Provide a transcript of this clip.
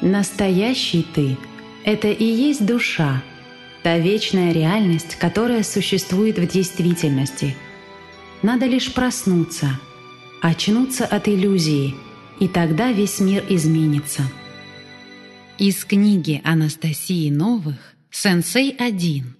Настоящий ты — это и есть душа, та вечная реальность, которая существует в действительности. Надо лишь проснуться, очнуться от иллюзии, и тогда весь мир изменится. Из книги Анастасии Новых «Сенсей 1»